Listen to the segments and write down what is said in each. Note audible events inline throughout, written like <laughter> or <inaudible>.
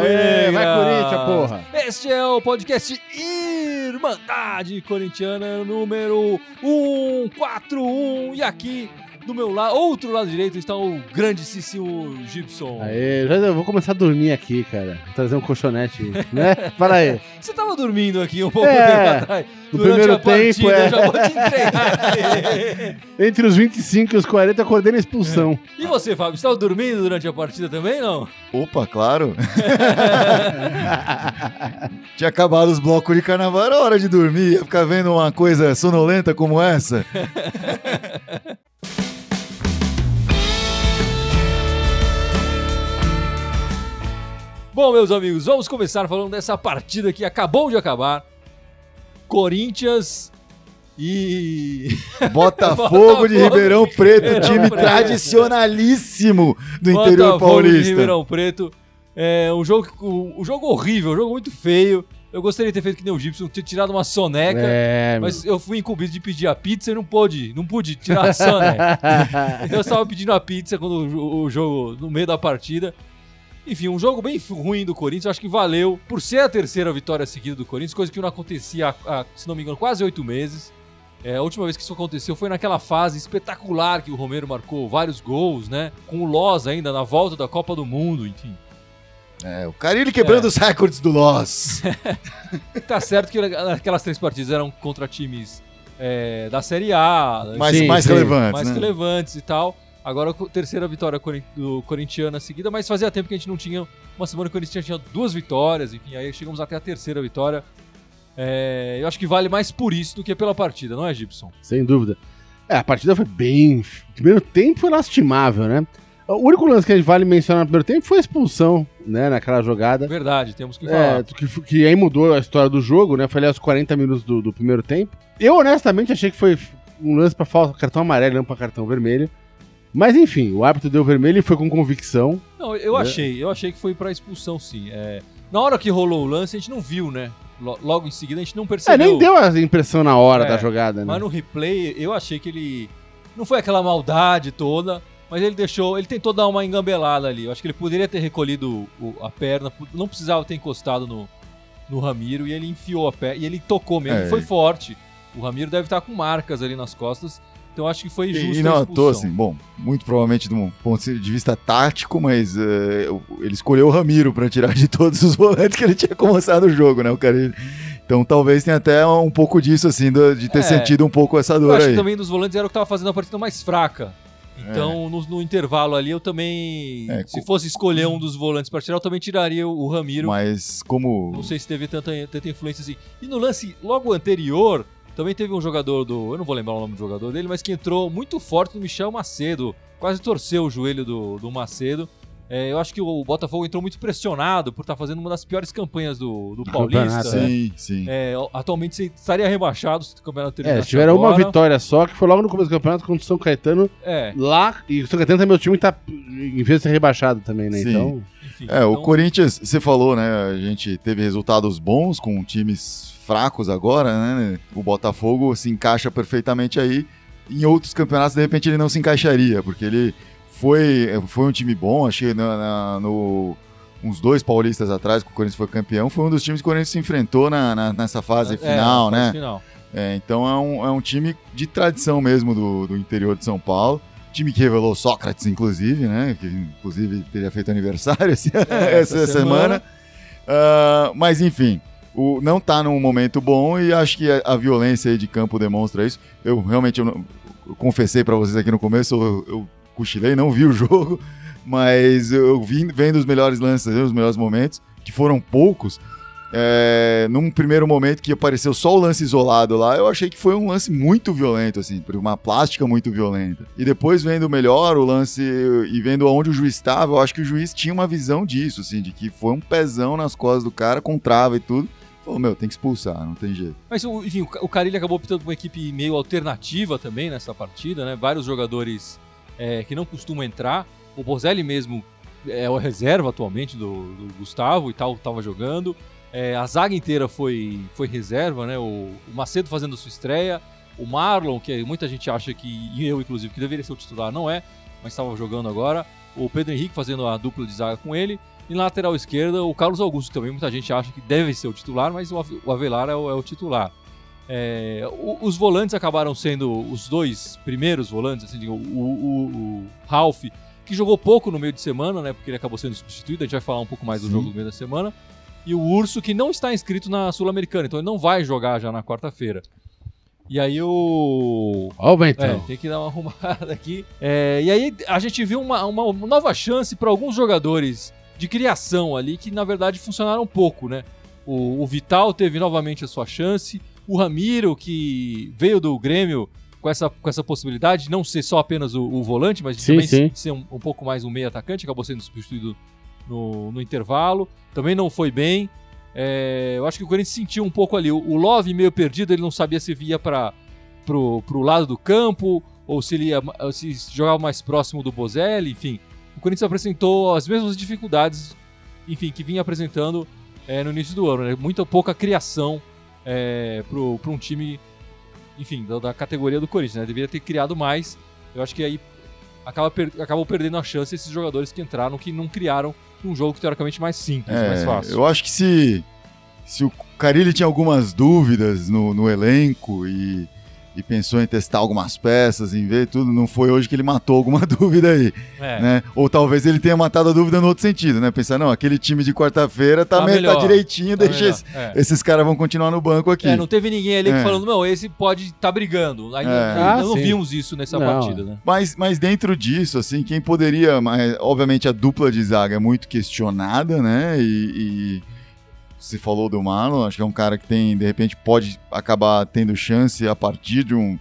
Aê, vai! Corinthians, porra. Este é o podcast Irmandade Corintiana número 141. E aqui, do meu lado, outro lado direito, está o grandíssimo Gibson. Aê, já eu vou começar a dormir aqui, cara. Vou trazer um colchonete, né? <laughs> Para aí. Você estava dormindo aqui um pouco É, tempo atrás. no durante primeiro a partida, tempo, é. Eu já vou te entregar. <laughs> Entre os 25 e os 40, eu acordei na expulsão. e você, Fábio, estava dormindo durante a partida também, não? Opa, claro. <laughs> Tinha acabado os blocos de carnaval, era hora de dormir, ia ficar vendo uma coisa sonolenta como essa. Bom, meus amigos, vamos começar falando dessa partida que acabou de acabar. Corinthians e. Botafogo <laughs> Botafogo de Ribeirão de Preto, Ribeirão time Preto. tradicionalíssimo do interior Botafogo de paulista. Ribeirão Preto. É um jogo, um, jogo horrível, um jogo muito feio. Eu gostaria de ter feito que nem o Gibson, ter tirado uma soneca. É, Mas eu fui incumbido de pedir a pizza e não pude, não pude tirar a soneca. Então <laughs> eu estava pedindo a pizza quando o jogo, no meio da partida. Enfim, um jogo bem ruim do Corinthians, acho que valeu por ser a terceira vitória seguida do Corinthians, coisa que não acontecia há, se não me engano, quase oito meses. É, a última vez que isso aconteceu foi naquela fase espetacular que o Romero marcou vários gols, né? Com o Loz ainda na volta da Copa do Mundo, enfim. É, o Carilli quebrando É. os recordes do Loss. <laughs> Tá certo que aquelas três partidas eram contra times é, da Série A, mais, Sim, mais sim. relevantes, mais né? relevantes e tal. Agora, a terceira vitória do corintiana seguida, mas fazia tempo que a gente não tinha. Uma semana que o Corinthians tinha duas vitórias, enfim, aí chegamos até a terceira vitória. É, eu acho que vale mais por isso do que pela partida, não é, Gibson? Sem dúvida. É, a partida foi bem. O primeiro tempo foi lastimável, né? O único lance que a gente vale mencionar no primeiro tempo foi a expulsão, né? Naquela jogada. Verdade, temos que É, falar. que, que aí mudou a história do jogo, né? Foi ali aos 40 minutos do, do primeiro tempo. Eu, honestamente, achei que foi um lance pra falta, cartão amarelo, não pra cartão vermelho. Mas enfim, o árbitro deu vermelho e foi com convicção. Não, eu né? achei, eu achei que foi pra expulsão, sim. É, na hora que rolou o lance, a gente não viu, né? Lo- Logo em seguida, a gente não É, percebeu. nem deu a impressão na hora É, da jogada, né? Mas no replay, eu achei que ele. Não foi aquela maldade toda, mas ele deixou. Ele tentou dar uma engambelada ali. Eu acho que ele poderia ter recolhido o- a perna, não precisava ter encostado no, no Ramiro e ele enfiou a perna. E ele tocou mesmo, É. foi forte. O Ramiro deve estar com marcas ali nas costas. Então eu acho que foi justo. E, e não expulsão. assim, bom, muito provavelmente de um ponto de vista tático, mas o- ele escolheu o Ramiro pra tirar de todos os volantes que ele tinha começado o jogo, né, o cara. Então talvez tenha até um pouco disso, assim, de ter É. sentido um pouco essa Eu dor acho aí. que também dos volantes era o que tava fazendo a partida mais fraca. Então, no, no intervalo ali, eu também. É, se fosse escolher um dos volantes para tirar, eu também tiraria o, o Ramiro. Mas como. Não sei se teve tanta, tanta influência assim. E no lance logo anterior, também teve um jogador do. Eu não vou lembrar o nome do jogador dele, mas que entrou muito forte no Michel Macedo. Quase torceu o joelho do, do Macedo. É, eu acho que o Botafogo entrou muito pressionado por estar fazendo uma das piores campanhas do, do Paulista. campeonato, né? Sim, sim. É, atualmente você estaria rebaixado se o campeonato É, terminasse tiveram uma agora. vitória só, que foi logo no começo do campeonato contra o São Caetano, É, lá. E o São Caetano também é meu time tá, em vez de ser rebaixado também, né? Sim. Então. Enfim. É, o então- Corinthians, você falou, né? A gente teve resultados bons com times fracos agora, né? O Botafogo se encaixa perfeitamente aí. Em outros campeonatos, de repente, ele não se encaixaria, porque ele foi, foi um time bom, achei na, na- no. Uns dois paulistas atrás, que o Corinthians foi campeão, foi um dos times que o Corinthians se enfrentou na, na- nessa fase É, final, fase né? final. É, então é um, é um time de tradição mesmo do, do interior de São Paulo. Time que revelou Sócrates, inclusive, né? Que inclusive teria feito aniversário esse- É, <laughs> essa, essa semana. Ah, mas enfim, o, não tá num momento bom e acho que a, a violência de campo demonstra isso. Eu realmente eu não- eu confessei pra vocês aqui no começo, eu, eu cochilei, não vi o <laughs> jogo, mas eu vi vendo os melhores lances, os melhores momentos, que foram poucos. É, num primeiro momento que apareceu só o lance isolado lá, eu achei que foi um lance muito violento, assim, uma plástica muito violenta. E depois vendo melhor o lance e vendo onde o juiz estava, eu acho que o juiz tinha uma visão disso, assim, de que foi um pezão nas costas do cara, com trava e tudo. Falou, meu, tem que expulsar, não tem jeito. Mas, enfim, o Ca- o Carilli acabou optando por uma equipe meio alternativa também nessa partida, né? Vários jogadores é, que não costumam entrar. O Bozelli mesmo é o reserva atualmente do, do Gustavo e tal, tava jogando. É, a zaga inteira foi, foi reserva, né? O, o Macedo fazendo sua estreia. O Marlon, que muita gente acha que, e eu inclusive, que deveria ser o titular, não é, mas estava jogando agora. O Pedro Henrique fazendo a dupla de zaga com ele. E na lateral esquerda, o Carlos Augusto também. Muita gente acha que deve ser o titular, mas o Ave- o Avelar é o, é o titular. É, o- os volantes acabaram sendo os dois primeiros volantes, assim, o, o, o Ralph, que jogou pouco no meio de semana, né? Porque ele acabou sendo substituído. A gente vai falar um pouco mais do Sim. jogo no meio da semana. E o Urso, que não está inscrito na Sul-Americana, então ele não vai jogar já na quarta-feira. E aí o. Ó o É, tem que dar uma arrumada aqui. É, e aí a gente viu uma, uma nova chance para alguns jogadores de criação ali que na verdade funcionaram pouco, né? O, o Vital teve novamente a sua chance. O Ramiro, que veio do Grêmio com essa, com essa possibilidade de não ser só apenas o, o volante, mas de Sim, também sim. ser um, um pouco mais um meio atacante, acabou sendo substituído no, no intervalo. Também não foi bem. É, eu acho que o Corinthians sentiu um pouco ali. O, o Love meio perdido, ele não sabia se via para pro lado do campo ou se ele ia, se jogava mais próximo do Bozelli, enfim. O Corinthians apresentou as mesmas dificuldades, enfim, que vinha apresentando é, no início do ano, né? Muita pouca criação é, para um time, enfim, da, da categoria do Corinthians, né? Deveria ter criado mais. Eu acho que aí acaba per, acabou perdendo a chance esses jogadores que entraram, que não criaram um jogo teoricamente mais simples, mais É, fácil. eu acho que se, se o Carilli tinha algumas dúvidas no, no elenco e, e pensou em testar algumas peças, em ver tudo, não foi hoje que ele matou alguma <laughs> dúvida aí, É. né? Ou talvez ele tenha matado a dúvida no outro sentido, né? Pensar, não, aquele time de quarta-feira tá, Tá me- tá melhor, direitinho, Tá deixa melhor, esse- é. esses caras vão continuar no banco aqui. É, não teve ninguém ali É. falando, não, esse pode estar brigando. Ainda, É. ainda Ah, não sim. vimos isso nessa Não. partida, né? Mas, mas dentro disso, assim, quem poderia. Mas, obviamente a dupla de zaga é muito questionada, né? E, e se falou do Marlon, acho que é um cara que tem, de repente, pode acabar tendo chance a partir de um.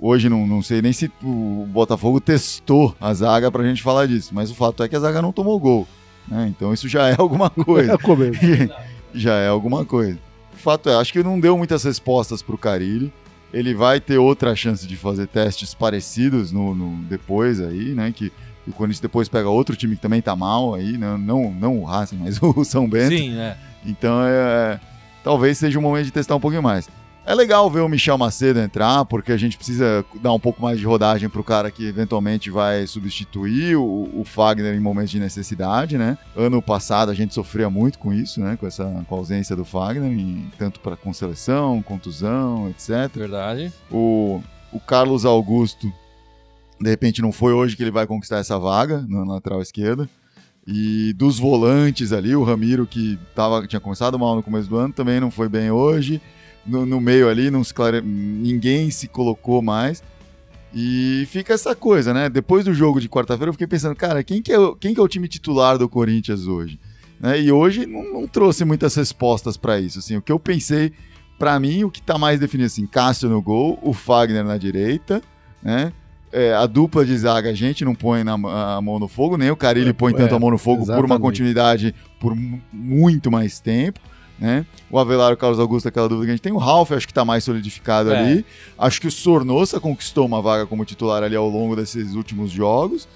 Hoje não, não sei nem se o Botafogo testou a zaga pra gente falar disso, mas o fato é que a zaga não tomou gol. Né? Então isso já é alguma <laughs> É coisa. começo. <laughs> já é alguma coisa. O fato é, acho que não deu muitas respostas pro Carilli. Ele vai ter outra chance de fazer testes parecidos no, no- depois aí, né? Que o Corinthians depois pega outro time que também tá mal aí, né? não, não o Racing, mas <laughs> o São Bento. Sim, né? Então é, talvez seja o momento de testar um pouquinho mais. É legal ver o Michel Macedo entrar, porque a gente precisa dar um pouco mais de rodagem pro cara que eventualmente vai substituir o, o Fagner em momentos de necessidade, né? Ano passado a gente sofria muito com isso, né? Com essa com a ausência do Fagner, em- tanto para com seleção, contusão, etc. Verdade. O, o Carlos Augusto, de repente, não foi hoje que ele vai conquistar essa vaga na lateral esquerda. E dos volantes ali, o Ramiro, que tava, tinha começado mal no começo do ano, também não foi bem hoje. No, no meio ali, não se clare... ninguém se colocou mais. E fica essa coisa, né? Depois do jogo de quarta-feira, eu fiquei pensando, cara, quem que é, o- quem que é o time titular do Corinthians hoje? Né? E hoje não, não trouxe muitas respostas para isso. Assim, o que eu pensei, para mim, o que tá mais definido assim, Cássio no gol, o Fagner na direita, né? É, a dupla de zaga a gente não põe na, a mão no fogo, nem o Carilli É, põe tanto é, a mão no fogo por uma exatamente. continuidade por mu- muito mais tempo. Né? O Avelar e o Carlos Augusto, aquela dúvida que a gente tem. O Ralf, acho que tá mais solidificado É. ali. Acho que o Sornosa conquistou uma vaga como titular ali ao longo desses últimos jogos.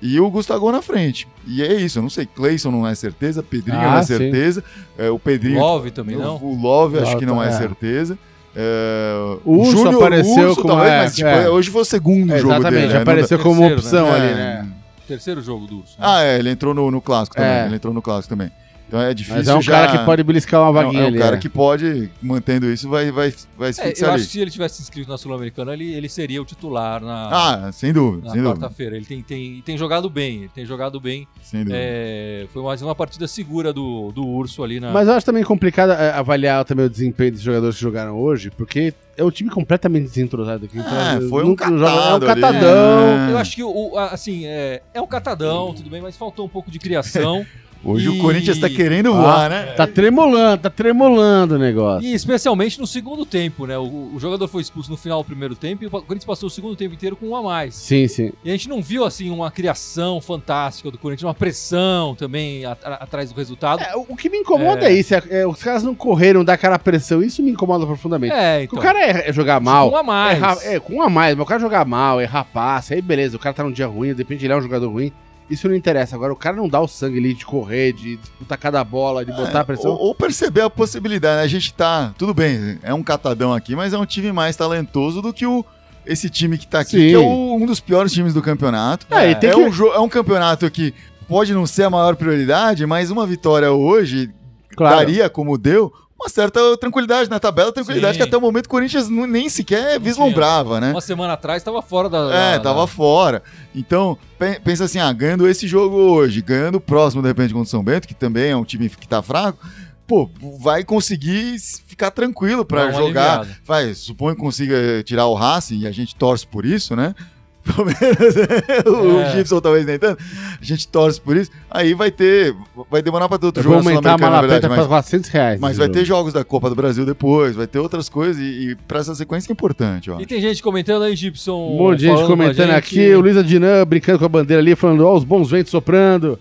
E o Gustavo na frente. E é isso, eu não sei. Cleison não é certeza, Pedrinho Ah, não é certeza. é, o Pedrinho. Love também o, não. O Love acho Love que não é, é. certeza. É, O Urso Júnior apareceu Urso, como- talvez, é, mas tipo, é. hoje foi o segundo jogo Exatamente, dele. né? Não apareceu dá- como terceiro, opção dá- ali, é. né? Terceiro jogo do Urso. né? Ah, é, ele entrou no, no clássico também. É. Ele entrou no clássico também. Então é difícil Mas é um já... cara que pode beliscar uma é um- vaguinha é um ali. cara é. que pode, mantendo isso, vai, vai, vai se É, eu ali. acho que se ele tivesse inscrito na Sul-Americana, ele, ele seria o titular na, Ah, sem dúvida, na sem dúvida. quarta-feira. Ele tem, tem, tem jogado bem, ele tem jogado bem. Sem dúvida. É, foi mais uma partida segura do, do Urso ali na. Mas eu acho também complicado é, avaliar também o desempenho dos jogadores que jogaram hoje, porque é um time completamente desentrosado aqui. Então, É, foi um nunca joga- É um catado ali, catadão. né? Eu acho que, o, assim, é, é um catadão, tudo bem, mas faltou um pouco de criação. <laughs> Hoje e- o Corinthians tá querendo Ah, voar, né? Tá tremolando, tá tremolando o negócio. E especialmente no segundo tempo, né? O, o jogador foi expulso no final do primeiro tempo e o Corinthians passou o segundo tempo inteiro com um a mais. Sim, sim. E a gente não viu, assim, uma criação fantástica do Corinthians, uma pressão também a- a- atrás do resultado. É, o que me incomoda é, isso, é, é, os caras não correram daquela pressão, isso me incomoda profundamente. É, então. o cara é, é jogar mal. Com um a mais. É, é, com um a mais, mas o cara jogar mal, errar passe, aí beleza, o cara tá num dia ruim, de repente ele é um jogador ruim. Isso não interessa. Agora, o cara não dá o sangue ali de correr, de disputar cada bola, de botar a pressão. Ou, ou perceber a possibilidade, né? A gente tá. Tudo bem, é um catadão aqui, mas é um time mais talentoso do que o. Esse time que tá aqui, Sim. que é o- um dos piores times do campeonato. É, tem é, que- um, é um campeonato que pode não ser a maior prioridade, mas uma vitória hoje Claro. daria, como deu, uma certa tranquilidade na tabela, tranquilidade Sim. que até o momento o Corinthians nem sequer vislumbrava, né? Uma semana atrás tava fora da. É, da- tava da- fora. Então, pe- pensa assim, ah, ganhando esse jogo hoje, ganhando o próximo, de repente, contra o São Bento, que também é um time que tá fraco, pô, vai conseguir ficar tranquilo uma jogar. aliviada. Vai, suponho que consiga tirar o Racing, e a gente torce por isso, né? Pelo menos <laughs> o É. Gibson talvez nem tanto. A gente torce por isso. Aí vai ter. Vai demorar pra ter outro Eu jogo na aumentar a verdade, para mas, 400 reais. mas vai jogo. ter jogos da Copa do Brasil depois, vai ter outras coisas, e, e pra essa sequência é importante, ó. E tem gente comentando aí, Gibson. Um monte de gente comentando gente. aqui, o Luiz Adinã brincando com a bandeira ali, falando, ó, os bons ventos soprando.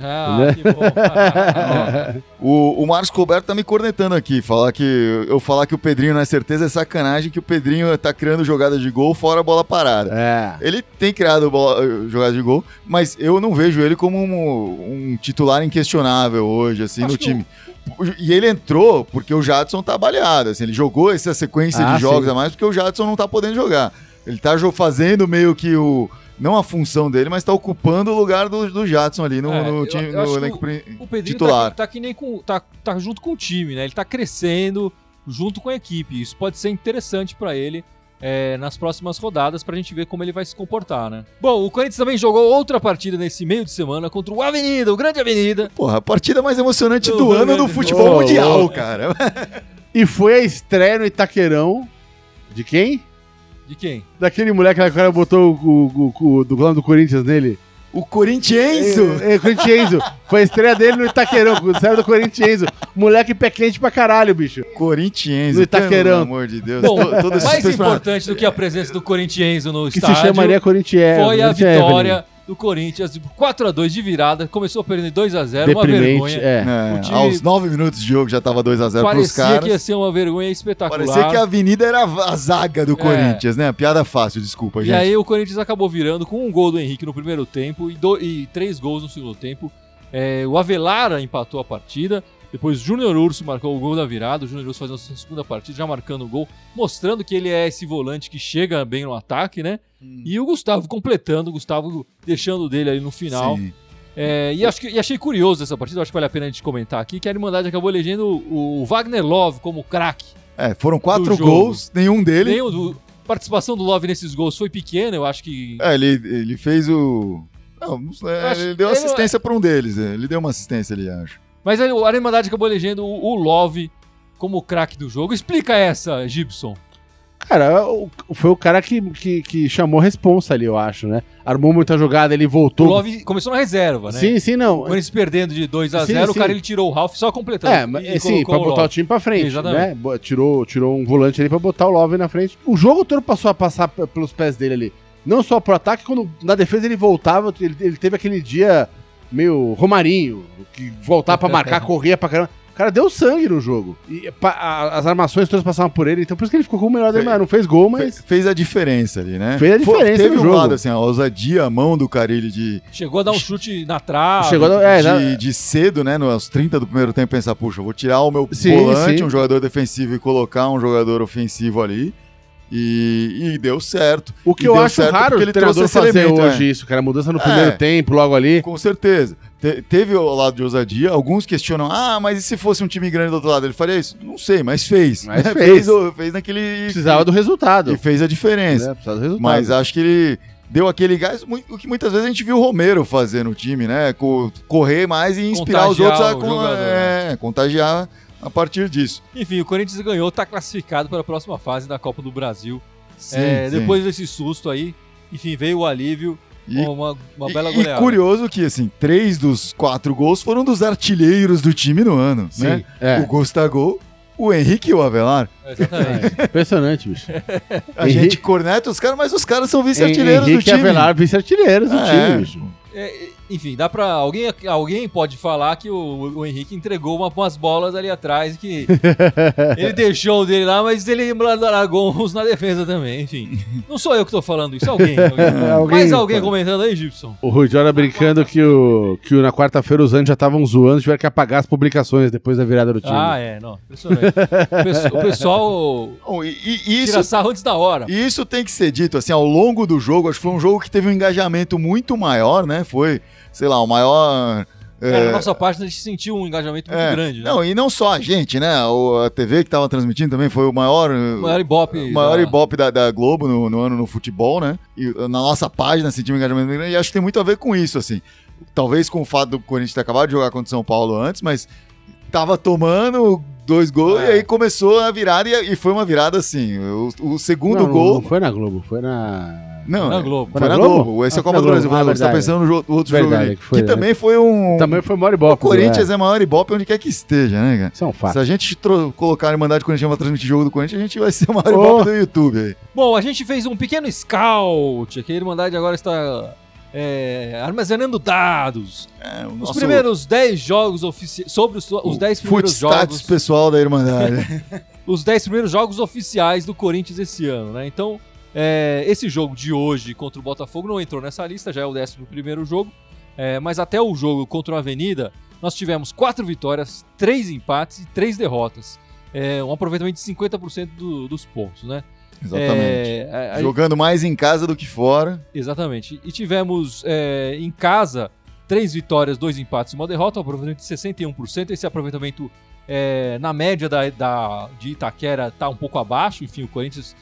Ah, Né? que bom. <laughs> O, o Marcos Colberto tá me cornetando aqui, falar que eu falar que o Pedrinho não é certeza é sacanagem, que o Pedrinho tá criando jogadas de gol fora a bola parada. É. Ele tem criado bola, eh, jogadas de gol, mas eu não vejo ele como um, um titular inquestionável hoje, assim, Acho no que time. E ele entrou porque o Jadson tá baleado, assim, ele jogou essa sequência Ah, de jogos sim. a mais porque o Jadson não tá podendo jogar. Ele tá fazendo meio que o. Não a função dele, mas tá ocupando o lugar do, do Jadson ali no, É, no time, eu no elenco pri- O Pedrinho titular. tá, tá que nem com. Tá, tá junto com o time, né? Ele tá crescendo junto com a equipe. Isso pode ser interessante pra ele é, nas próximas rodadas pra gente ver como ele vai se comportar, né? Bom, o Corinthians também jogou outra partida nesse meio de semana contra o Avenida, o Grande Avenida. Porra, a partida mais emocionante Do do ano do futebol Ô, mundial, louco. cara. E foi a estreia no Itaquerão de quem? De quem? Daquele moleque lá que o cara botou o, o, o- do nome do Corinthians nele. O Corinthians. É, é, Corinthians. Foi a estreia dele no Itaquerão, saiu do Corinthians. Moleque pé quente pra caralho, bicho. Corinthians. No Itaquerão. Pelo amor de Deus. Bom, mais suspense pra- importante do que a presença do Corinthians no Que estádio se chamaria Corinthians. foi a vitória do Corinthians 4x2 de virada. Começou perdendo 2x0, uma vergonha. É. É, Aos nove minutos de jogo já tava 2x0 pros Parecia caras. que ia ser uma vergonha espetacular. Parecia que a avenida era a zaga do É. Corinthians, né? Piada fácil, desculpa, E gente. aí o Corinthians acabou virando com um gol do Henrique no primeiro tempo e, do- e três gols no segundo tempo. É, o Avelara empatou a partida. Depois o Júnior Urso marcou o gol da virada. O Júnior Urso fazendo a sua segunda partida, já marcando o gol, mostrando que ele é esse volante que chega bem no ataque, né? Hum. E o Gustavo completando, o Gustavo deixando dele ali no final. Sim. É, e, acho que, e achei curioso essa partida, acho que vale a pena a gente comentar aqui, que a Irmandade acabou elegendo o, o Wagner Love como craque. É, foram quatro gols, nenhum dele. O do- a participação do Love nesses gols foi pequena, eu acho que. É, ele, ele fez o. Não, não sei, Acho- ele deu ele- assistência pra um deles. é, Ele deu uma assistência ali, acho. Mas aí a Irmandade acabou elegendo o, o Love como craque do jogo. Explica essa, Gibson. Cara, o- foi o cara que, que, que chamou a responsa ali, eu acho, né? Armou muita jogada, ele O voltou. Love começou na reserva, né? Sim, sim, O não. Corinthians perdendo de 2 a Sim, 0 o cara ele tirou o Ralph só completando. É, mas sim, pra botar o time pra frente, Exatamente. né? Tirou, tirou um volante ali pra botar o Love na frente. O jogo todo passou a passar pelos pés dele ali. Não só pro ataque, quando na defesa ele voltava, ele, ele teve aquele dia meio Romarinho, que voltava pra marcar, <laughs> corria pra caramba. O cara deu sangue no jogo. E pa- a- as armações todas passavam por ele, então por isso que ele ficou com o melhor dele. Fe- mas Não fez gol, mas. Fe- Fez a diferença ali, né? Fez a diferença Teve no um jogo. lado, assim, a ousadia, a mão do Carilli de, Chegou a dar um chute na trave. Chegou a dar- é, de, de cedo, né? Nos 30 do primeiro tempo, pensar, puxa, eu vou tirar o meu Sim, volante, sim. um jogador defensivo e colocar um jogador ofensivo ali. E, e deu certo. O que E eu acho raro o ele treinador trouxe esse fazer elemento, hoje é. isso, cara. Mudança no É. primeiro tempo, logo ali. Com certeza. Te- teve o lado de ousadia. Alguns questionam, ah, mas e se fosse um time grande do outro lado? Ele faria isso? Não sei, mas fez. Mas <laughs> né? fez. o- fez naquele. Precisava do resultado. E fez a diferença. né? Precisava do resultado. Mas acho que ele deu aquele gás, o que muitas vezes a gente viu o Romero fazer no time, né? Co- Correr mais e inspirar os Contagiar outros a o con- jogador, né? é, contagiar a partir disso. Enfim, o Corinthians ganhou, tá classificado para a próxima fase da Copa do Brasil. Sim, É, sim. depois desse susto aí, enfim, veio o alívio. E- uma, uma E- bela e, goleada. curioso que, assim, três dos quatro gols foram dos artilheiros do time no ano, Sim, né? é. O Gustavo, o Henrique e o Avelar. Exatamente. É, impressionante, bicho. A Henrique- gente corneta os caras, mas os caras são vice-artilheiros do Henrique time. Avelar, vice-artilheiros do É. time, bicho. É, enfim, dá pra. Alguém, alguém pode falar que o, o Henrique entregou uma, umas bolas ali atrás que <laughs> ele deixou o dele lá, mas ele largou uns na defesa também. Enfim, não sou eu que tô falando isso, alguém. <laughs> alguém. Alguém Mais alguém pode. comentando aí, Gibson? O Rui Jora brincando que, o, que na quarta-feira os anos já estavam zoando, tiveram que apagar as publicações depois da virada do time. Ah, é, não. Impressionante. O pesso- o pessoal <laughs> Bom, e, e- isso tira sarro antes da hora. E isso tem que ser dito, assim, ao longo do jogo, acho que foi um jogo que teve um engajamento muito maior, né? Foi sei lá, o maior. É, é, na nossa página a gente sentiu um engajamento muito é, grande, né? Não, e não só a gente, né? O, a TV que tava transmitindo também foi o maior. o maior ibope. o maior da- ibope da, da Globo no, no ano no futebol, né? E uh, na nossa página sentimos um engajamento muito grande. E acho que tem muito a ver com isso, assim. Talvez com o fato do Corinthians ter acabado de jogar contra o São Paulo antes, mas tava tomando dois gols É. e aí começou a virada e, e foi uma virada assim. O, o segundo Não, não- gol. Não foi na Globo, foi na. Não, Na é, Globo. Foi na Globo. Esse é a Copa do Brasil. Ah, Você tá pensando no outro Verdade, jogo ali. que foi, também foi um. Também foi o maior ibope. O Corinthians é. é maior ibope onde quer que esteja, né, cara? Isso é um Se fato. a gente colocar e mandar de Corinthians pra transmitir jogo do Corinthians, a gente vai ser o maior Oh. ibope do YouTube aí. Bom, a gente fez um pequeno scout, que a Irmandade agora está é, armazenando dados. É, o Os nosso primeiros 10 jogos oficiais. Sobre os, os 10 primeiros jogos. pessoal da Irmandade. <laughs> Os 10 primeiros jogos oficiais do Corinthians esse ano, né? Então, é, esse jogo de hoje contra o Botafogo não entrou nessa lista, já é o 11 primeiro jogo. É, mas até o jogo contra o Avenida, nós tivemos 4 vitórias, 3 empates e 3 derrotas. É, um aproveitamento de 50% do- dos pontos, né? Exatamente. É, a- a- Jogando mais em casa do que fora. Exatamente. E tivemos é, em casa três vitórias, dois empates e uma derrota, um aproveitamento de 61%. Esse aproveitamento é, na média da, da- de Itaquera está um pouco abaixo. Enfim, o Corinthians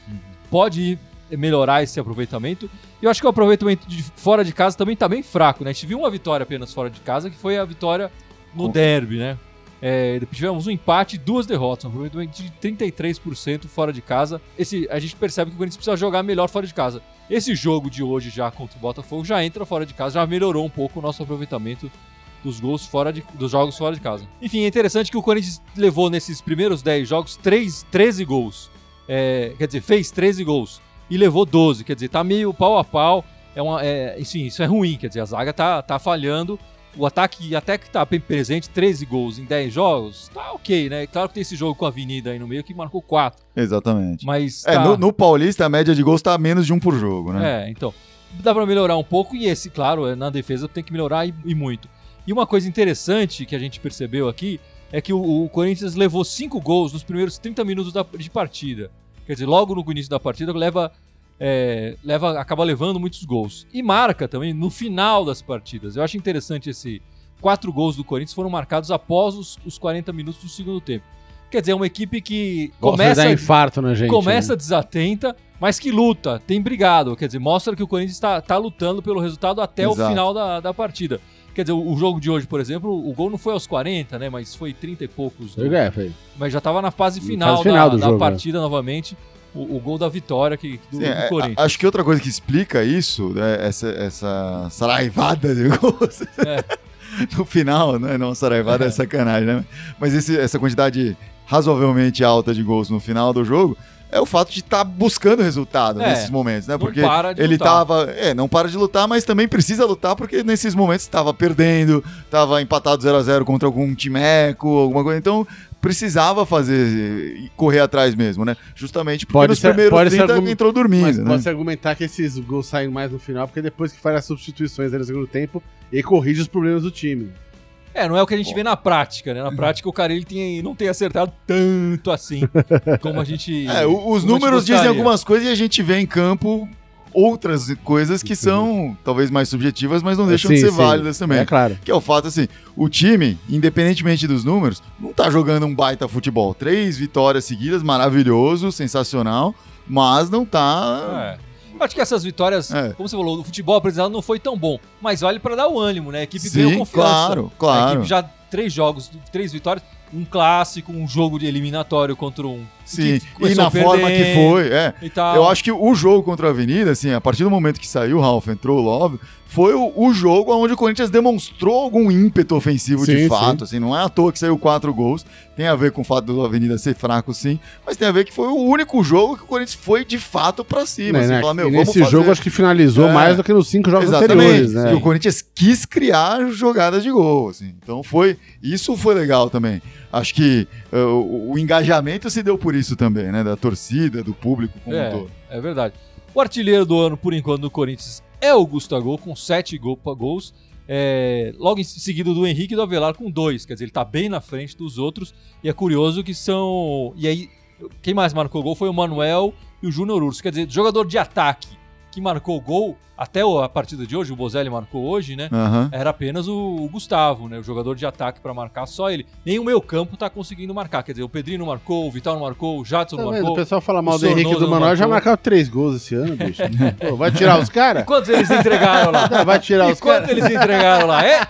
pode melhorar esse aproveitamento. E eu acho que o aproveitamento de fora de casa também está bem fraco. Né? A gente viu uma vitória apenas fora de casa, que foi a vitória no derby, né? É, tivemos um empate e duas derrotas, um aproveitamento de 33% fora de casa. Esse, a gente percebe que o Corinthians precisa jogar melhor fora de casa. Esse jogo de hoje já contra o Botafogo já entra fora de casa, já melhorou um pouco o nosso aproveitamento dos gols fora de, dos jogos fora de casa. Enfim, é interessante que o Corinthians levou nesses primeiros 10 jogos 3, 13 gols. É, quer dizer, fez 13 gols e levou 12. Quer dizer, tá meio pau a pau. É uma, é, enfim, isso é ruim. Quer dizer, a zaga tá, tá falhando. O ataque até que tá bem presente, 13 gols em 10 jogos, tá ok, né? Claro que tem esse jogo com a Avenida aí no meio que marcou 4. Exatamente. Mas É, tá... no, no Paulista a média de gols tá menos de um por jogo, né? É, então. Dá pra melhorar um pouco e esse, claro, é, na defesa tem que melhorar e, e muito. E uma coisa interessante que a gente percebeu aqui é que o, o Corinthians levou 5 gols nos primeiros 30 minutos da- de partida. Quer dizer, logo no início da partida leva, é, leva acaba levando muitos gols. E marca também no final das partidas. Eu acho interessante esse quatro gols do Corinthians foram marcados após os, os 40 minutos do segundo tempo. Quer dizer, é uma equipe que Gosta começa dar infarto na gente. começa né? desatenta, mas que luta, tem brigado. Quer dizer, mostra que o Corinthians está tá lutando pelo resultado até o Exato. final da, da partida. Quer dizer, o, jogo de hoje, por exemplo, o gol não foi aos 40, né? Mas foi 30 e poucos. do- É, foi. mas já estava na fase Na final, fase final da, da jogo, partida novamente. O, o gol da vitória que, do, Sim, do é, Corinthians. a- acho que outra coisa que explica isso, né, essa, essa saraivada de gols É. <laughs> no final, né? Não, saraivada é sacanagem, né? Mas esse- essa quantidade razoavelmente alta de gols no final do jogo é o fato de estar buscando resultado É, nesses momentos, né? não Porque para de ele lutar. tava. É, não para de lutar, mas também precisa lutar porque nesses momentos estava perdendo, estava empatado 0 a 0 contra algum timeco, alguma coisa. Então precisava fazer e correr atrás mesmo, né? Justamente porque Pode nos ser- primeiros pode ser 30 argum- entrou dormindo, Mas né? pode-se argumentar que esses gols saem mais no final, porque depois que faz as substituições no segundo tempo, ele corrige os problemas do time. É, não é o que a gente vê na prática, né? Na prática o cara ele tem, não tem acertado tanto assim <laughs> como a gente. É, os números dizem algumas coisas e a gente vê em campo outras coisas que são talvez mais subjetivas, mas não deixam de Sim, ser sim. válidas também. É claro. Que é o fato assim, o time, independentemente dos números, não tá jogando um baita futebol. Três vitórias seguidas, maravilhoso, sensacional, mas não tá. É. Acho que essas vitórias, É. como você falou, o futebol apresentado não foi tão bom, mas vale pra dar o ânimo, né? A equipe Sim, ganhou confiança. claro, A claro. equipe já três jogos, três vitórias, um clássico, um jogo de eliminatório contra um Sim, e na forma que foi, é. Eu acho que o jogo contra a Avenida, assim, a partir do momento que saiu o Ralf, entrou o Love, foi o, o jogo onde o Corinthians demonstrou algum ímpeto ofensivo de Sim, fato, assim, não é à toa que saiu quatro gols, tem a ver com o fato do Avenida ser fraco, sim, mas tem a ver que foi o único jogo que o Corinthians foi de fato pra cima, Né, assim, né? falar, meu, nesse fazer. jogo acho que finalizou É. mais do que nos cinco jogos Exatamente, anteriores, né? o Corinthians quis criar jogadas de gol, assim. Então foi, isso foi legal também. Acho que uh, o, o engajamento se deu por isso também, né, da torcida, do público como um é, todo. é verdade. O artilheiro do ano, por enquanto, do Corinthians é o Gustavo, com sete gol- gols. É, logo em seguida do Henrique e do Avelar com dois. Quer dizer, ele tá bem na frente dos outros. E é curioso que são. E aí, quem mais marcou gol foi o Manuel e o Júnior Urso. Quer dizer, jogador de ataque que marcou o gol, até a partida de hoje, o Bozelli marcou hoje, né? Aham. Era apenas o, Gustavo, né? O jogador de ataque pra marcar, só ele. Nem o meio campo tá conseguindo marcar. Quer dizer, o Pedrinho não marcou, o Vital não marcou, o Jadson Tá não vendo? O marcou. pessoal fala mal do Henrique do não Manuel, já marcou. marcaram três gols esse ano, bicho. <laughs> Pô, vai tirar os caras? Quantos eles entregaram lá? Vai tirar E os caras? eles entregaram lá? É,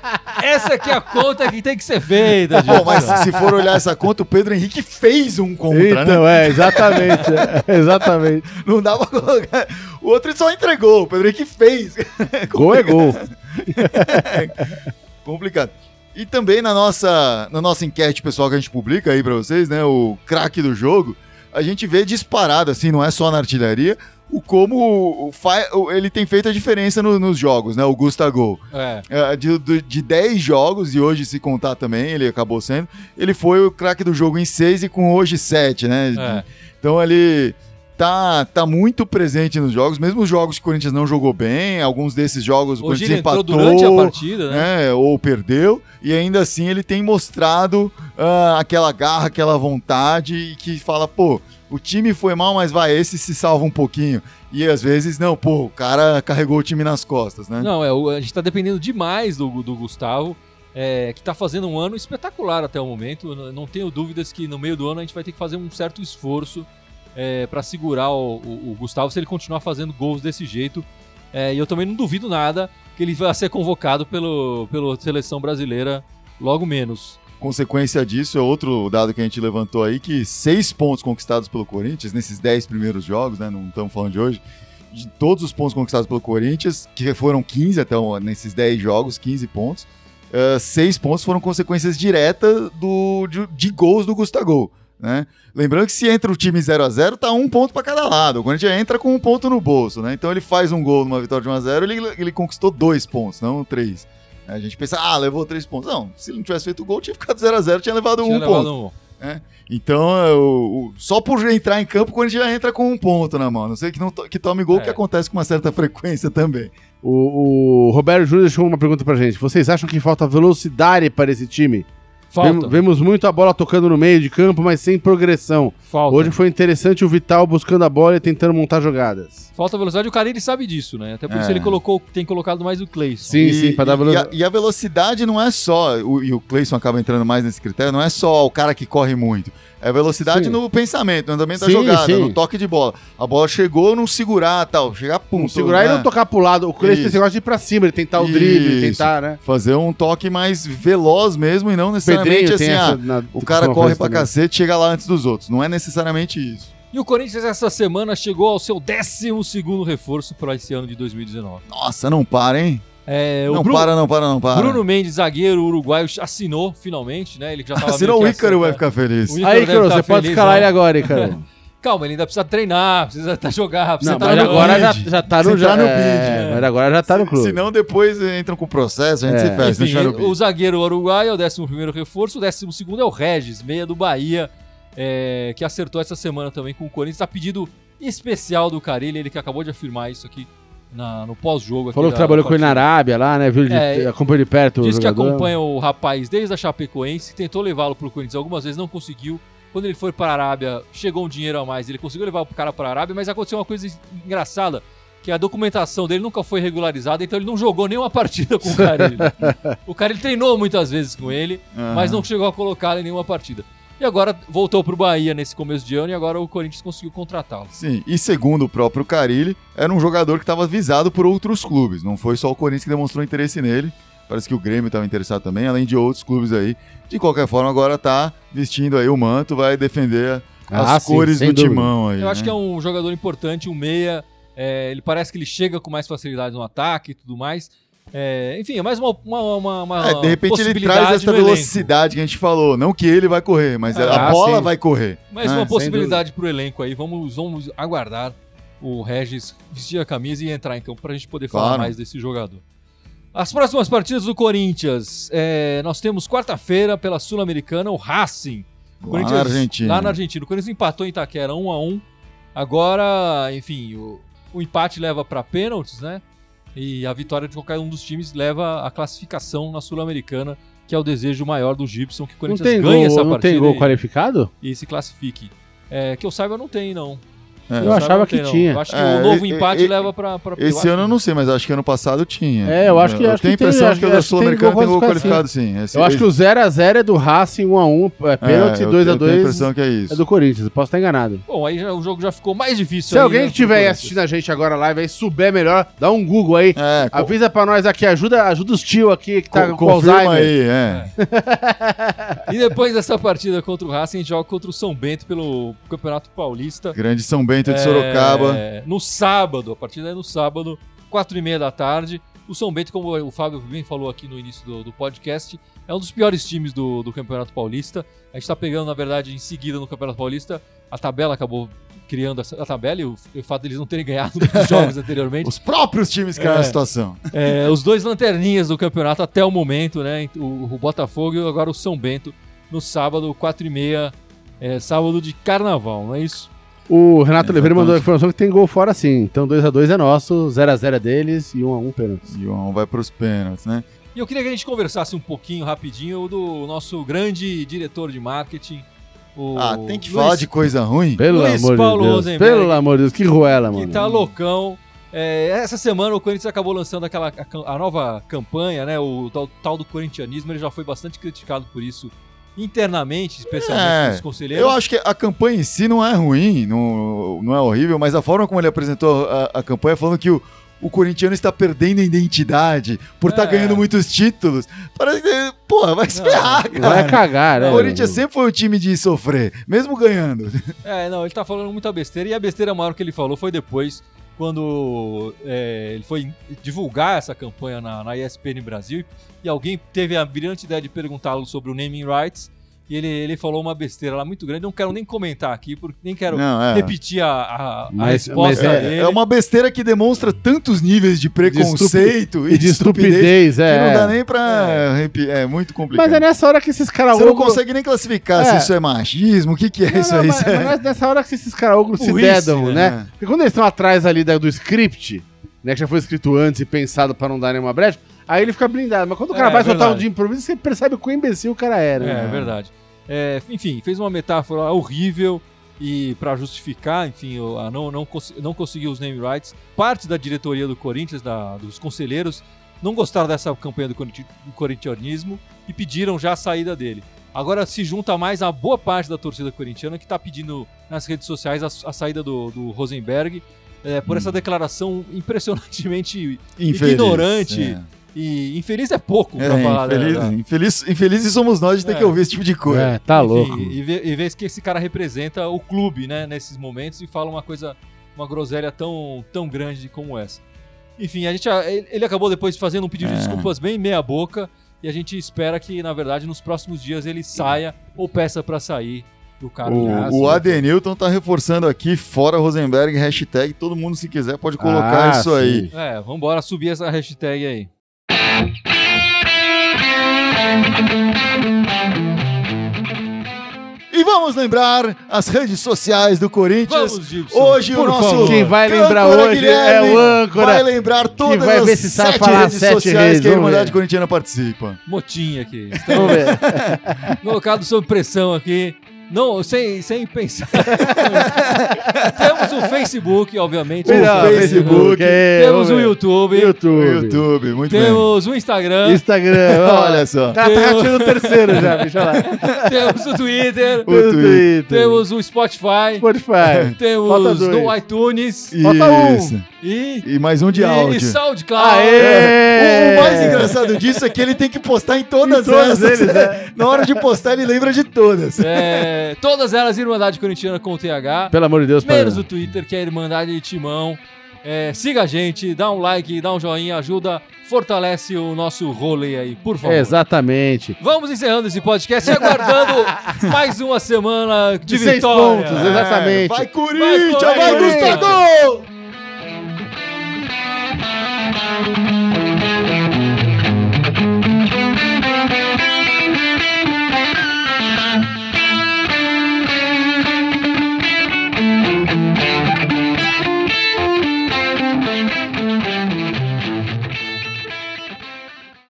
essa aqui é a conta que tem que ser feita, gente. Bom, mas se for olhar essa conta, o Pedro Henrique fez um contra, né? Então, é, exatamente. é, <laughs> exatamente. Não dá pra colocar. O outro só entregou, o Pedro Henrique fez. <laughs> Gol é gol. <laughs> Complicado. E também na nossa, na nossa enquete pessoal que a gente publica aí pra vocês, né? O craque do jogo, a gente vê disparado, assim, não é só na artilharia, o como o fa- o- ele tem feito a diferença no- nos jogos, né? O Gustavo. É. É, de, do- de 10 jogos, e hoje se contar também, ele acabou sendo, ele foi o craque do jogo em 6 e com hoje 7, né? É. Então ele tá, tá muito presente nos jogos, mesmo os jogos que o Corinthians não jogou bem, alguns desses jogos o Hoje Corinthians empatou, durante a partida, né? né, ou perdeu, e ainda assim ele tem mostrado ah, aquela garra, aquela vontade, e que fala, pô, o time foi mal, mas vai, esse se salva um pouquinho. E às vezes, não, pô, o cara carregou o time nas costas, né? Não, é, o- a gente tá dependendo demais do, do Gustavo, é, que tá fazendo um ano espetacular até o momento. Não tenho dúvidas que no meio do ano a gente vai ter que fazer um certo esforço é, para segurar o, o- o Gustavo se ele continuar fazendo gols desse jeito. É, e eu também não duvido nada que ele vai ser convocado pelo, pela seleção brasileira logo menos. Consequência disso é outro dado que a gente levantou aí, que seis pontos conquistados pelo Corinthians nesses dez primeiros jogos, né? Não estamos falando de hoje. De todos os pontos conquistados pelo Corinthians, que foram 15 até nesses 10 jogos, 15 pontos, eh, seis pontos foram consequências diretas do, de, de gols do Gustavo. Né? Lembrando que se entra o time 0 a 0 tá um ponto para cada lado. O Corinthians entra com um ponto no bolso, né? Então ele faz um gol numa vitória de 1 a 0 ele, ele conquistou dois pontos, não três. A gente pensa, ah, levou três pontos. Não, se ele não tivesse feito o gol, tinha ficado 0 a 0 tinha levado Tinha um levado ponto. um- Então, é, o- o- só por entrar em campo, o Corinthians já entra com um ponto na mão. Não sei que, não to- que tome gol, É. que acontece com uma certa <laughs> frequência também. O, o Roberto Júnior deixou uma pergunta pra gente. Vocês acham que falta velocidade para esse time? Falta. Vemos, vemos muito a bola tocando no meio de campo, mas sem progressão. falta. Hoje foi interessante o Vital buscando a bola e tentando montar jogadas. Falta velocidade, o cara ele sabe disso, né? Até por isso É. ele colocou, tem colocado mais o Cleison. Sim, e, sim, pra dar e- e, a, velocidade. e a velocidade não é só, o- e o Cleison acaba entrando mais nesse critério, não é só o cara que corre muito. É velocidade Sim. no pensamento, no andamento da Sim, jogada, sim. no toque de bola. A bola chegou, não segurar tal, chegar pum. Não segurar e né? não tocar pro lado. O Cleiton tem esse negócio de ir pra cima, ele tentar o drible, tentar, né? Fazer um toque mais veloz mesmo e não necessariamente Pedrinho assim, ah, na- o cara corre pra também. cacete e chega lá antes dos outros. Não é necessariamente isso. E o Corinthians essa semana chegou ao seu 12 reforço para esse ano de 2019. Nossa, não para, hein? É, o não Bruno, para, não para, não para. Bruno Mendes, zagueiro uruguaio, assinou finalmente, né? Ele já tava Assinou o que Ícaro, vai acertado. ficar feliz. O Ícaro Aí, deve Caro, tá você pode escalar ó. ele agora, hein, Caro? <laughs> Calma, ele ainda precisa treinar, precisa até jogar, precisa Não, estar mas no agora já, bid. já tá no... Já, tá no é, bid, Mas agora já tá no clube. Senão depois entram com o processo, a gente É. se fecha. Enfim, o zagueiro uruguaio é o 11 reforço, o 12 é o Regis, meia do Bahia, é, que acertou essa semana também com o Corinthians. A pedido especial do Carilli, ele que acabou de afirmar isso aqui na- no pós-jogo. aqui Falou que da trabalhou com ele na. Arábia lá, né? Viu? De, É, acompanhou de perto o Diz que acompanha o rapaz desde a Chapecoense, tentou levá-lo pro Corinthians algumas vezes, não conseguiu. Quando ele foi para a Arábia, chegou um dinheiro a mais, ele conseguiu levar o cara para a Arábia, mas aconteceu uma coisa engraçada, que a documentação dele nunca foi regularizada, então ele não jogou nenhuma <laughs> partida com o Carilli. o Carilli treinou muitas vezes com ele, mas Aham. não chegou a colocá-lo em nenhuma partida. E agora voltou pro Bahia nesse começo de ano e agora o Corinthians conseguiu contratá-lo. Sim, e segundo o próprio Carilli, era um jogador que estava visado por outros clubes. Não foi só o Corinthians que demonstrou interesse nele. Parece que o Grêmio estava interessado também, além de outros clubes aí. De qualquer forma, agora tá vestindo aí o manto, vai defender as Ah, sim, cores do dúvida. timão aí. Eu acho né? que é um jogador importante, um meia. é, ele parece que ele chega com mais facilidade no ataque e tudo mais. É, enfim, é mais uma, uma, uma, uma É, de repente ele possibilidade traz essa velocidade que a gente falou. Não que ele vai correr, mas Ah, a bola sim. vai correr. Mais né? uma possibilidade pro elenco aí. Vamos, vamos aguardar o Regis vestir a camisa e entrar em campo pra gente poder falar Claro. mais desse jogador. As próximas partidas do Corinthians. é, nós temos quarta-feira pela Sul-Americana o Racing. O Lá na Argentina. Lá na Argentina. O Corinthians empatou em Itaquera 1 a 1 Agora, enfim, o, o empate leva para pênaltis, né? E a vitória de qualquer um dos times leva a classificação na Sul-Americana, que é o desejo maior do Gibson, que o Não Corinthians ganhe gol, essa não partida tem gol e- qualificado? e se classifique. É, que eu saiba, não tem, não. É. Eu achava que não. tinha. Eu acho que É, o novo e- empate e- leva pra. pra Esse ano eu não sei, mas acho que ano passado tinha. É, eu acho que- Eu acho tenho que a impressão tem, que o da Sul-Americana gol tem gol qualificado, sim. Esse- Eu acho que o 0x0 é do Racing, 1x1, é pênalti, eu- 2x2 Eu tenho a impressão que é isso. é do Corinthians. Eu posso estar enganado. Bom, aí já- o jogo já ficou mais difícil. Se aí, alguém né, que estiver assistindo a gente agora live aí, souber melhor, dá um Google aí. É, Avisa pra nós aqui, ajuda, ajuda os tio aqui que tá co- com confirma Alzheimer. aí, é. E depois dessa partida contra o Racing, a gente joga contra o São Bento pelo Campeonato Paulista. Grande São Bento de É, Sorocaba. no sábado, a partida é no sábado, quatro e meia da tarde. O São Bento, como o Fábio bem falou aqui no início do, do podcast, é um dos piores times do, do Campeonato Paulista. A gente tá pegando, na verdade, em seguida no Campeonato Paulista. A tabela acabou criando essa, a tabela e o, o fato deles não terem ganhado <laughs> os jogos anteriormente. Os próprios times criaram É. a situação. É, os dois lanterninhas do campeonato até o momento, né? O, o Botafogo e agora o São Bento no sábado, 4 e meia, é, sábado de carnaval, não é isso? O Renato Oliveira mandou a informação que tem gol fora sim. Então 2x2 é nosso, 0x0 é deles e 1x1 pênaltis. E o um vai pros pênaltis, né? E eu queria que a gente conversasse um pouquinho rapidinho do nosso grande diretor de marketing. O Ah, tem que Luiz- falar de coisa ruim? Pelo Luiz amor Paulo de Deus. Rosenberg. Pelo amor de Deus, que ruela, que mano. tá loucão. É, essa semana o Corinthians acabou lançando aquela a, a nova campanha, né? O tal, tal do corintianismo, ele já foi bastante criticado por isso internamente, especialmente É, conselheiros. Eu acho que a campanha em si não é ruim, não, não é horrível, mas a forma como ele apresentou a, a campanha, falando que o, o corintiano está perdendo a identidade por estar É. ganhando muitos títulos. Parece que, porra, vai se ferrar, cara. Vai cagar, né? O Corinthians sempre foi o time de sofrer, mesmo ganhando. É, não, ele tá falando muita besteira. E a besteira maior que ele falou foi depois, quando é, ele foi divulgar essa campanha na, na ESPN Brasil. E alguém teve a brilhante ideia de perguntá-lo sobre o naming rights. E ele, ele falou uma besteira lá muito grande. Não quero nem comentar aqui, porque nem quero Não, é. repetir a, a, a Mas- resposta mas dele. É, é uma besteira que demonstra tantos níveis de preconceito E de estupidez, que é. não dá nem pra. repi- É, muito complicado. Mas é nessa hora que esses caras Você não consegue nem classificar É. se isso é machismo, o que, que é Não, isso não, aí. mas, mas é nessa hora que esses caras se dedam, né? né? Porque quando eles estão atrás ali do script, né, que já foi escrito antes e pensado pra não dar nenhuma brecha, aí ele fica blindado. Mas quando o cara É, vai soltar um de improviso, você percebe o quão imbecil o cara era. É, né? é verdade. É, enfim, fez uma metáfora horrível e para justificar, enfim, a não, não, cons- não conseguiu os name rights. Parte da diretoria do Corinthians, da- dos conselheiros, não gostaram dessa campanha do, corinti- do corintianismo e pediram já a saída dele. Agora se junta mais a boa parte da torcida corintiana que está pedindo nas redes sociais a, a saída do, do Rosenberg é, por essa declaração impressionantemente Infeliz, ignorante. é. E infeliz é pouco É, pra falar infeliz, dela. infeliz, infelizes somos nós de ter É. que ouvir esse tipo de coisa. É, tá Enfim, louco. E, vê, e vê que esse cara representa o clube, né, nesses momentos e fala uma coisa, uma groselha tão, tão grande como essa. Enfim, a gente, ele acabou depois fazendo um pedido de É. desculpas bem meia boca e a gente espera que, na verdade, nos próximos dias ele saia ou peça pra sair do cargo. O, o. Adenilton tá reforçando aqui, fora Rosenberg, hashtag, todo mundo se quiser pode colocar Ah, isso aí. sim. É, vambora subir essa hashtag aí. E vamos lembrar as redes sociais do Corinthians. Vamos, Gibson. Hoje o nosso favor. Quem vai lembrar âncora hoje Guilherme é o âncora Vai lembrar todas vai ver as sete falar redes sete sociais redes, que a Irmandade. Corintiana participa. Motinha aqui. Vamos ver. <laughs> colocado sob pressão aqui. Não, sem, sem pensar. <laughs> Temos o Facebook, obviamente. Melhor, Facebook, é, Temos o. YouTube. YouTube. YouTube, muito bem. Temos o Instagram. Instagram. <laughs> Olha só. O cara tá rateando o terceiro já, <laughs> deixa lá. Temos o Twitter. O Twitter. Temos o Spotify. Spotify. Temos no iTunes. Falta um. E, E mais um de e áudio. SoundCloud. Aê! O, o mais engraçado disso é que ele tem que postar em todas, Em todas essas. eles, é. <laughs> Na hora de postar, ele lembra de todas. É, <laughs> todas elas Irmandade Corintiana com TH. Pelo amor de Deus, Menos para. o Twitter, que é Irmandade de Timão. É, siga a gente, dá um like, dá um joinha, ajuda, fortalece o nosso rolê aí, por favor. Exatamente. Vamos encerrando esse podcast e aguardando <laughs> mais uma semana de, De seis vitória. pontos, exatamente. Vai, Corinthians! Vai, Vai, Corinthians! Gustavo! Thank you.